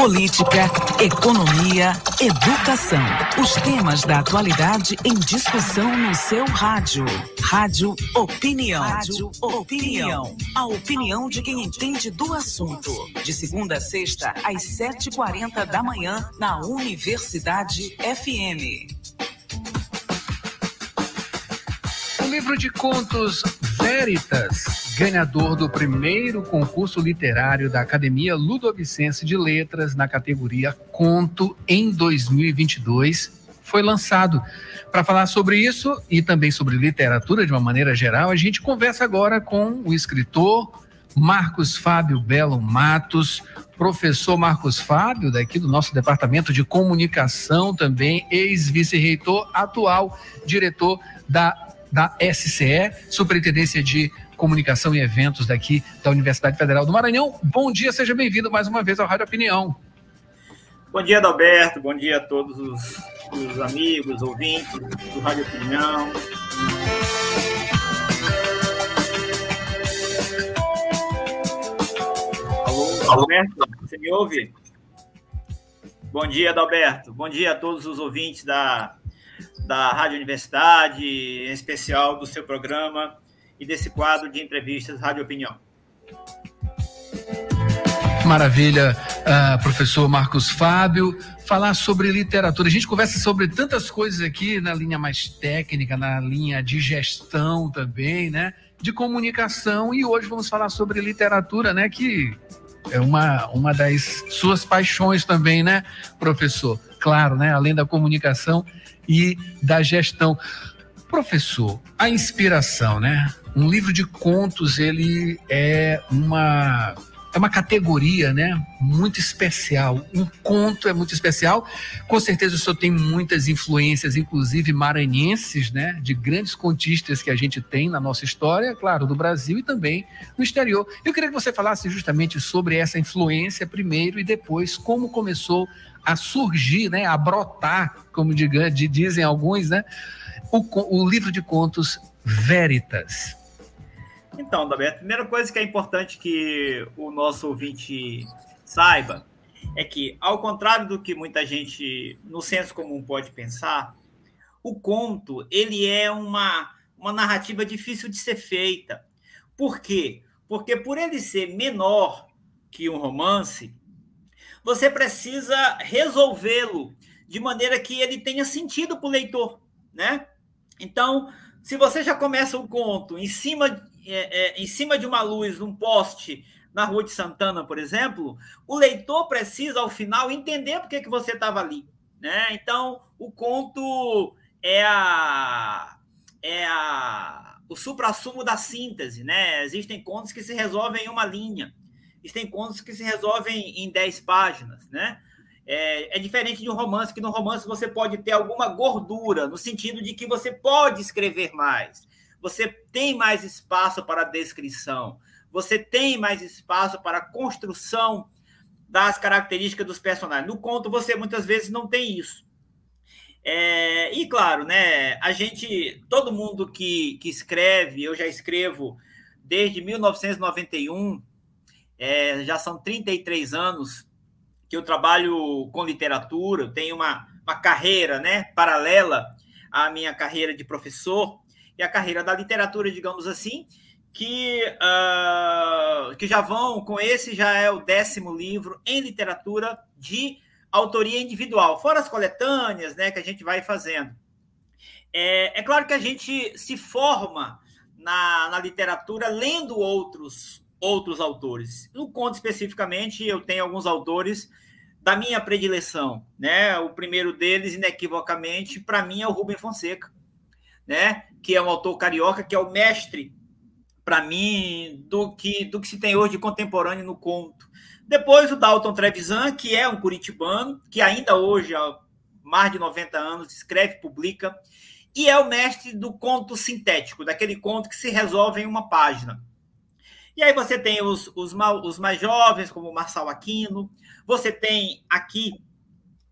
Política, economia, educação. Os temas da atualidade em discussão no seu rádio. Rádio Opinião. Rádio Opinião. A opinião de quem entende do assunto. De segunda a sexta, às 7h40 da manhã, na Universidade FM. O livro de contos Veritas, ganhador do primeiro concurso literário da Academia Ludovicense de Letras na categoria Conto em 2022, foi lançado. Para falar sobre isso e também sobre literatura de uma maneira geral, a gente conversa agora com o escritor Marcos Fábio Belo Matos, professor Marcos Fábio, daqui do nosso departamento de comunicação também, ex-vice-reitor, atual diretor da da SCE, Superintendência de Comunicação e Eventos daqui da Universidade Federal do Maranhão. Bom dia, seja bem-vindo mais uma vez ao Rádio Opinião. Bom dia, Adalberto. Bom dia a todos os, os amigos, ouvintes do Rádio Opinião. Alô, Alberto, você me ouve? Bom dia, Adalberto. Bom dia a todos os ouvintes da da Rádio Universidade, em especial do seu programa e desse quadro de entrevistas Rádio Opinião. Maravilha, uh, professor Marcos Fábio. Falar sobre literatura. A gente conversa sobre tantas coisas aqui na linha mais técnica, na linha de gestão também, né? De comunicação. E hoje vamos falar sobre literatura, né? Que é uma, uma das suas paixões também, né, professor? Claro, né? Além da comunicação, e da gestão. Professor, a inspiração, né? Um livro de contos, ele é uma é uma categoria, né, muito especial. Um conto é muito especial. Com certeza o senhor tem muitas influências, inclusive maranhenses, né, de grandes contistas que a gente tem na nossa história, claro, do Brasil e também no exterior. Eu queria que você falasse justamente sobre essa influência primeiro e depois como começou a surgir, né, a brotar, como dizem alguns, né, o, o livro de contos Veritas. Então, Davi, a primeira coisa que é importante que o nosso ouvinte saiba é que, ao contrário do que muita gente no senso comum pode pensar, o conto ele é uma, uma narrativa difícil de ser feita. Por quê? Porque por ele ser menor que um romance, você precisa resolvê-lo de maneira que ele tenha sentido para o leitor, né? Então, se você já começa o conto em cima, é, é, em cima de uma luz, um poste na Rua de Santana, por exemplo, o leitor precisa, ao final, entender por que, que você estava ali, né? Então, o conto é a é a o suprassumo da síntese, né? Existem contos que se resolvem em uma linha. Existem contos que se resolvem em 10 páginas, né? É, é, diferente de um romance, que no romance você pode ter alguma gordura, no sentido de que você pode escrever mais, você tem mais espaço para descrição, você tem mais espaço para construção das características dos personagens. No conto, você muitas vezes não tem isso. É, e claro, né, a gente, todo mundo que, que escreve, eu já escrevo desde 1991, é, já são 33 anos que eu trabalho com literatura, tenho uma, uma carreira né, paralela à minha carreira de professor e a carreira da literatura, digamos assim, que, uh, que já vão, com esse já é o décimo livro em literatura de autoria individual, fora as coletâneas né, que a gente vai fazendo. É, é claro que a gente se forma na, na literatura lendo outros outros autores. No conto especificamente, eu tenho alguns autores da minha predileção, né? O primeiro deles, inequivocamente, para mim é o Rubem Fonseca, né? Que é um autor carioca, que é o mestre para mim do que do que se tem hoje de contemporâneo no conto. Depois o Dalton Trevisan, que é um curitibano, que ainda hoje há mais de 90 anos escreve, publica, e é o mestre do conto sintético, daquele conto que se resolve em uma página. E aí você tem os, os, os mais jovens, como o Marçal Aquino, você tem aqui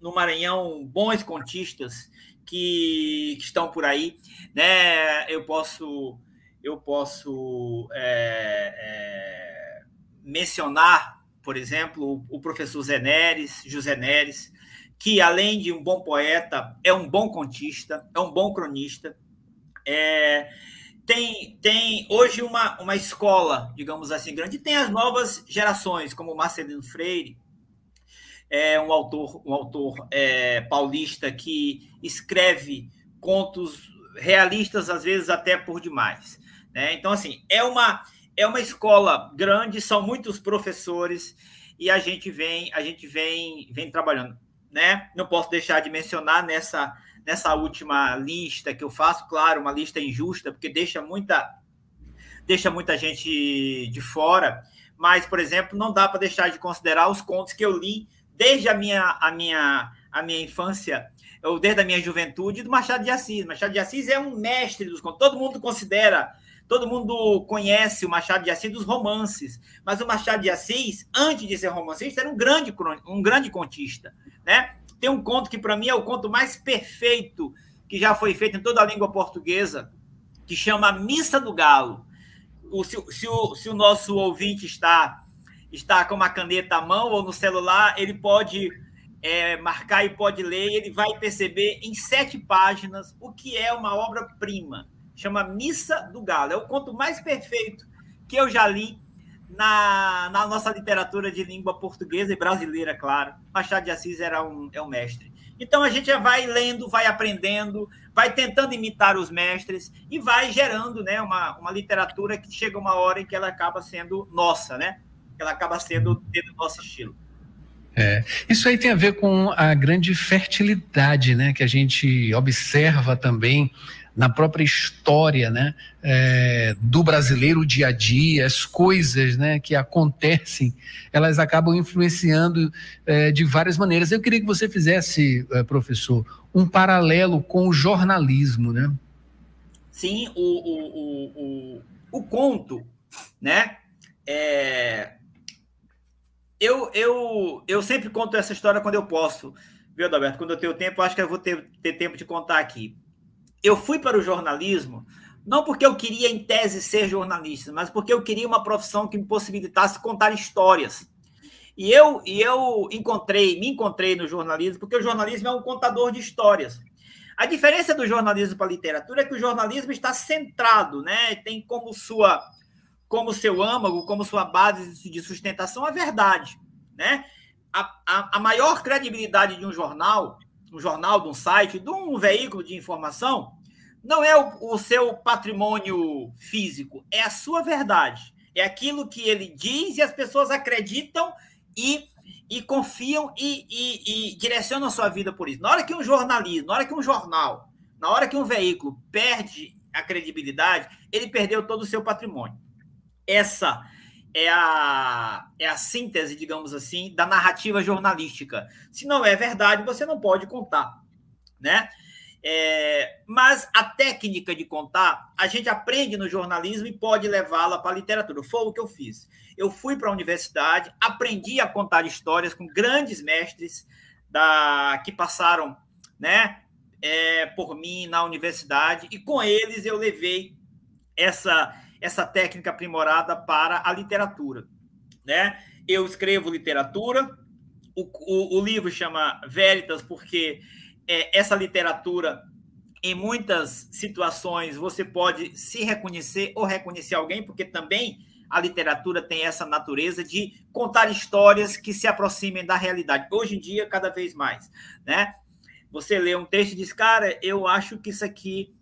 no Maranhão bons contistas que, que estão por aí, né? Eu posso eu posso é, é, mencionar, por exemplo, o professor Zé Neres, José Neres, que além de um bom poeta, é um bom contista, é um bom cronista. É, tem, tem hoje uma, uma escola, digamos assim, grande, tem as novas gerações, como Marcelino Freire, é um autor, um autor é, paulista que escreve contos realistas, às vezes até por demais. Né? Então, assim, é uma, é uma escola grande, são muitos professores e a gente vem, a gente vem, vem trabalhando. Né? Não posso deixar de mencionar nessa, nessa última lista que eu faço, claro, uma lista injusta, porque deixa muita, deixa muita gente de fora, mas, por exemplo, não dá para deixar de considerar os contos que eu li desde a minha, a minha, a minha infância, ou desde a minha juventude, do Machado de Assis. Machado de Assis é um mestre dos contos. Todo mundo considera, todo mundo conhece o Machado de Assis dos romances, mas o Machado de Assis, antes de ser romancista, era um grande, um grande contista, né? Tem um conto que para mim é o conto mais perfeito que já foi feito em toda a língua portuguesa, que chama Missa do Galo. O, se, se, o, se o nosso ouvinte está está com uma caneta à mão ou no celular, ele pode é, marcar e pode ler, e ele vai perceber em sete páginas o que é uma obra-prima. Chama Missa do Galo. É o conto mais perfeito que eu já li na, na nossa literatura de língua portuguesa e brasileira, claro. Machado de Assis era um, é um mestre. Então a gente vai lendo, vai aprendendo, vai tentando imitar os mestres e vai gerando né, uma, uma literatura que chega uma hora em que ela acaba sendo nossa, né? ela acaba sendo do nosso estilo. É, isso aí tem a ver com a grande fertilidade, né, que a gente observa também na própria história, né, é, do brasileiro, dia a dia, as coisas, né, que acontecem, elas acabam influenciando é, de várias maneiras. Eu queria que você fizesse, é, professor, um paralelo com o jornalismo, né? Sim, o, o, o, o, o conto, né, é, eu, eu, eu sempre conto essa história quando eu posso, viu, Adalberto? Quando eu tenho tempo, acho que eu vou ter, ter tempo de contar aqui. Eu fui para o jornalismo não porque eu queria, em tese, ser jornalista, mas porque eu queria uma profissão que me possibilitasse contar histórias. E eu, e eu encontrei, me encontrei no jornalismo, porque o jornalismo é um contador de histórias. A diferença do jornalismo para a literatura é que o jornalismo está centrado, né? Tem como sua como seu âmago, como sua base de sustentação a verdade. Né? A, a, a, maior credibilidade de um jornal, um jornal, de um site, de um veículo de informação, não é o, o seu patrimônio físico, é a sua verdade. É aquilo que ele diz e as pessoas acreditam e, e confiam e, e, e direcionam a sua vida por isso. Na hora que um jornalismo, na hora que um jornal, na hora que um veículo perde a credibilidade, ele perdeu todo o seu patrimônio. Essa é a, é a síntese, digamos assim, da narrativa jornalística. Se não é verdade, você não pode contar, né? É, mas a técnica de contar, a gente aprende no jornalismo e pode levá-la para a literatura. Foi o que eu fiz. Eu fui para a universidade, aprendi a contar histórias com grandes mestres da que passaram, né, é, por mim na universidade e com eles eu levei essa essa técnica aprimorada para a literatura. Né? Eu escrevo literatura, o, o, o livro chama Veritas, porque é, essa literatura, em muitas situações, você pode se reconhecer ou reconhecer alguém, porque também a literatura tem essa natureza de contar histórias que se aproximem da realidade. Hoje em dia, cada vez mais. Né? Você lê um texto e diz, cara, eu acho que isso aqui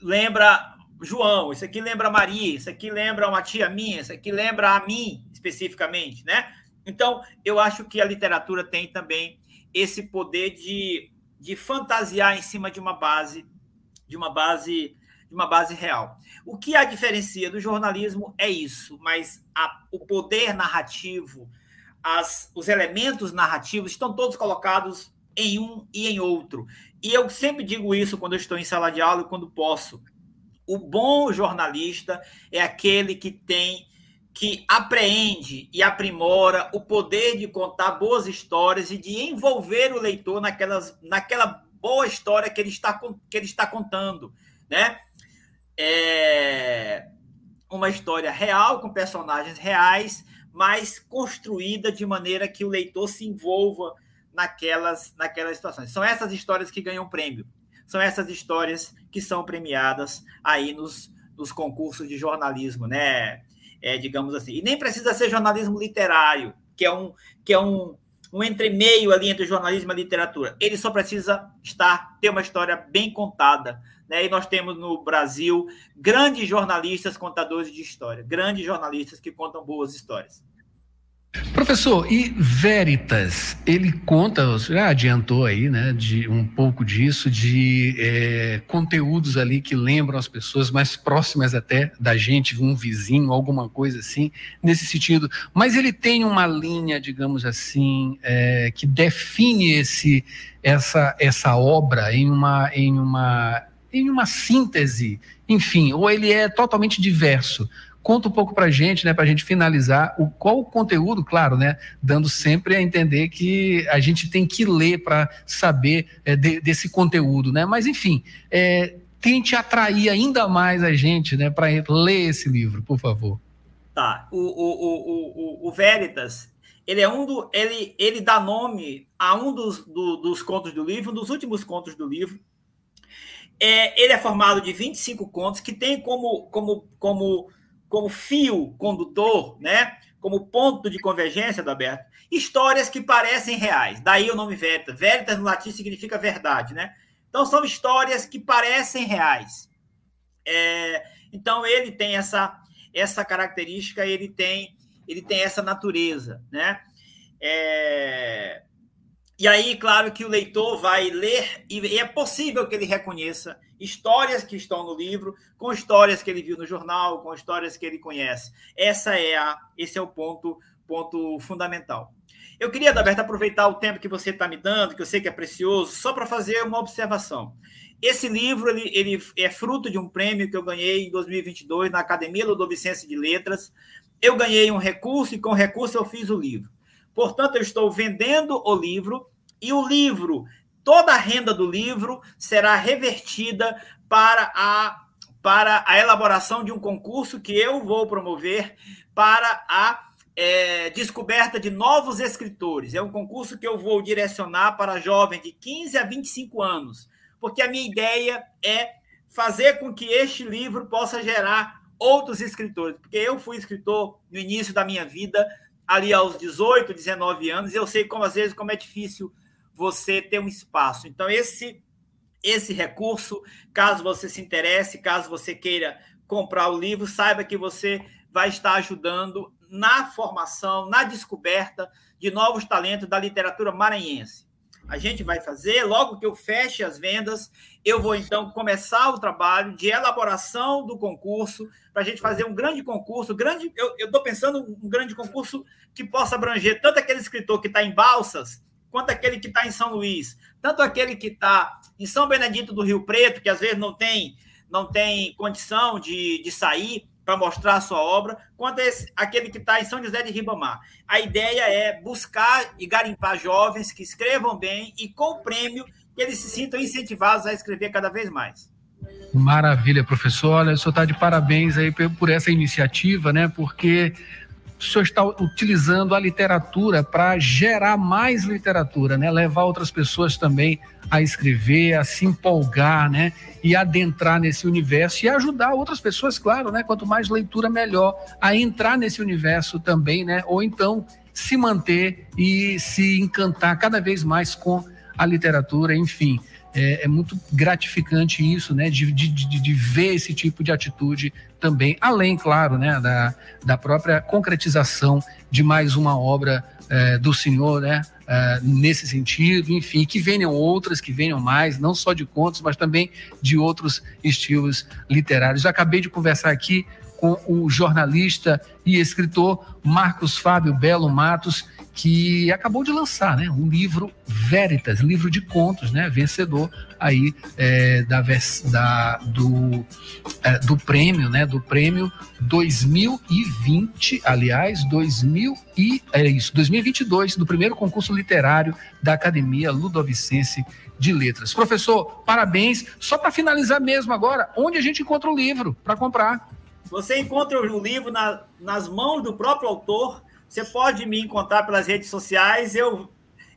lembra João, isso aqui lembra Maria, isso aqui lembra uma tia minha, isso aqui lembra a mim especificamente, né? Então, eu acho que a literatura tem também esse poder de, de fantasiar em cima de uma base, de uma base, de uma base real. O que a diferencia do jornalismo é isso, mas a, o poder narrativo, as, os elementos narrativos estão todos colocados em um e em outro. E eu sempre digo isso quando eu estou em sala de aula e quando posso o bom jornalista é aquele que tem que apreende e aprimora o poder de contar boas histórias e de envolver o leitor naquelas, naquela boa história que ele está, que ele está contando, né? É uma história real com personagens reais, mas construída de maneira que o leitor se envolva naquelas, naquelas situações. São essas histórias que ganham prêmio. São essas histórias que são premiadas aí nos, nos concursos de jornalismo, né? É, digamos assim. E nem precisa ser jornalismo literário, que é um, que é um, um entremeio ali entre jornalismo e literatura. Ele só precisa estar, ter uma história bem contada. Né? E nós temos no Brasil grandes jornalistas contadores de história, grandes jornalistas que contam boas histórias. Professor, e Veritas, ele conta, já adiantou aí, né, de um pouco disso, de é, conteúdos ali que lembram as pessoas mais próximas até da gente, um vizinho, alguma coisa assim, nesse sentido. Mas ele tem uma linha, digamos assim, é, que define esse, essa, essa obra em uma, em uma, em uma síntese, enfim, ou ele é totalmente diverso. Conta um pouco para a gente, né, para a gente finalizar, o, qual o conteúdo, claro, né, dando sempre a entender que a gente tem que ler para saber é, de, desse conteúdo, né? Mas, enfim, é, tente atrair ainda mais a gente né, para ler esse livro, por favor. Tá. O, o, o, o, Veritas, ele é um do. Ele, ele dá nome a um dos, do, dos contos do livro, um dos últimos contos do livro. É, ele é formado de 25 contos que tem como, como, como como fio condutor, né? como ponto de convergência do aberto, histórias que parecem reais. Daí o nome Veritas. Veritas no latim significa verdade, né? Então são histórias que parecem reais. É, então ele tem essa essa característica, ele tem ele tem essa natureza, né? É, e aí, claro que o leitor vai ler e é possível que ele reconheça histórias que estão no livro, com histórias que ele viu no jornal, com histórias que ele conhece. Essa é a, esse é o ponto, ponto fundamental. Eu queria, Daberto, aproveitar o tempo que você está me dando, que eu sei que é precioso, só para fazer uma observação. Esse livro ele, ele é fruto de um prêmio que eu ganhei em 2022 na Academia Ludovicense de Letras. Eu ganhei um recurso e com o recurso eu fiz o livro. Portanto, eu estou vendendo o livro e o livro, toda a renda do livro será revertida para a para a elaboração de um concurso que eu vou promover para a é, descoberta de novos escritores. É um concurso que eu vou direcionar para jovens de 15 a 25 anos, porque a minha ideia é fazer com que este livro possa gerar outros escritores, porque eu fui escritor no início da minha vida, ali aos 18, 19 anos, eu sei como às vezes como é difícil você ter um espaço. Então esse esse recurso, caso você se interesse, caso você queira comprar o livro, saiba que você vai estar ajudando na formação, na descoberta de novos talentos da literatura maranhense. A gente vai fazer, logo que eu feche as vendas, eu vou então começar o trabalho de elaboração do concurso, para a gente fazer um grande concurso. Grande, eu estou pensando um grande concurso que possa abranger tanto aquele escritor que está em Balsas, quanto aquele que está em São Luís, tanto aquele que está em São Benedito do Rio Preto, que às vezes não tem, não tem condição de, de sair, para mostrar a sua obra, quanto esse, aquele que está em São José de Ribamar. A ideia é buscar e garimpar jovens que escrevam bem e com o prêmio que eles se sintam incentivados a escrever cada vez mais. Maravilha, professor. Olha, o senhor está de parabéns aí por essa iniciativa, né? Porque o senhor está utilizando a literatura para gerar mais literatura, né? Levar outras pessoas também a escrever, a se empolgar, né? E adentrar nesse universo e ajudar outras pessoas, claro, né? Quanto mais leitura, melhor, a entrar nesse universo também, né? Ou então se manter e se encantar cada vez mais com a literatura, enfim. É, é, muito gratificante isso, né? De, de, de, de, ver esse tipo de atitude também, além, claro, né? Da, da própria concretização de mais uma obra é, do Senhor, né? É, nesse sentido, enfim, que venham outras, que venham mais, não só de contos, mas também de outros estilos literários. Eu acabei de conversar aqui com o jornalista e escritor Marcos Fábio Belo Matos, que acabou de lançar né, um livro Veritas, livro de contos, né, vencedor aí é, da, da, do, é, do prêmio, né, do prêmio 2020, aliás, 2000 e, é isso, 2022, do primeiro concurso literário da Academia Ludovicense de Letras. Professor, parabéns. Só para finalizar mesmo agora, onde a gente encontra o livro para comprar? Você encontra o livro na, nas mãos do próprio autor Você pode me encontrar pelas redes sociais. Eu,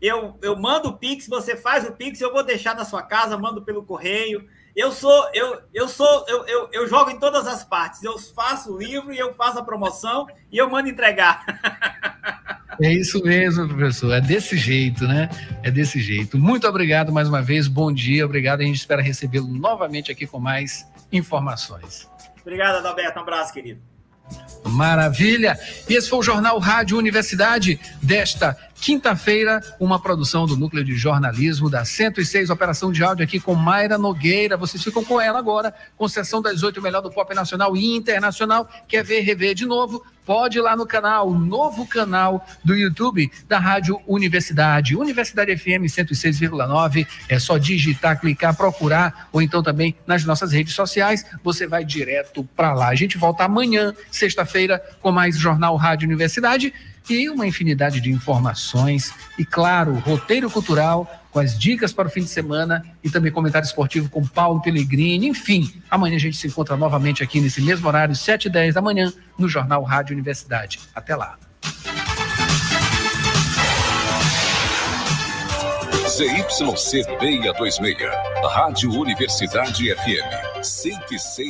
eu, eu mando o Pix, você faz o Pix, eu vou deixar na sua casa, mando pelo correio. Eu sou, eu, eu sou, eu, eu, eu jogo em todas as partes. Eu faço o livro e eu faço a promoção e eu mando entregar. É isso mesmo, professor. É desse jeito, né? É desse jeito. Muito obrigado mais uma vez. Bom dia, obrigado. A gente espera recebê-lo novamente aqui com mais informações. Obrigado, Adalberto. Um abraço, querido. Maravilha! E esse foi o Jornal Rádio Universidade desta quinta-feira, uma produção do Núcleo de Jornalismo da 106, operação de áudio aqui com Mayra Nogueira. Vocês ficam com ela agora, com sessão das oito, melhor do pop nacional e internacional. Quer ver, rever de novo? Pode ir lá no canal, novo canal do YouTube da Rádio Universidade, Universidade FM 106,9. É só digitar, clicar, procurar, ou então também nas nossas redes sociais, você vai direto para lá. A gente volta amanhã, sexta-feira, com mais Jornal Rádio Universidade e uma infinidade de informações e, claro, roteiro cultural com as dicas para o fim de semana e também comentário esportivo com Paulo Pellegrini. Enfim, amanhã a gente se encontra novamente aqui nesse mesmo horário, 7 e 10 da manhã, no Jornal Rádio Universidade. Até lá. ZYC 626, Rádio Universidade FM, 106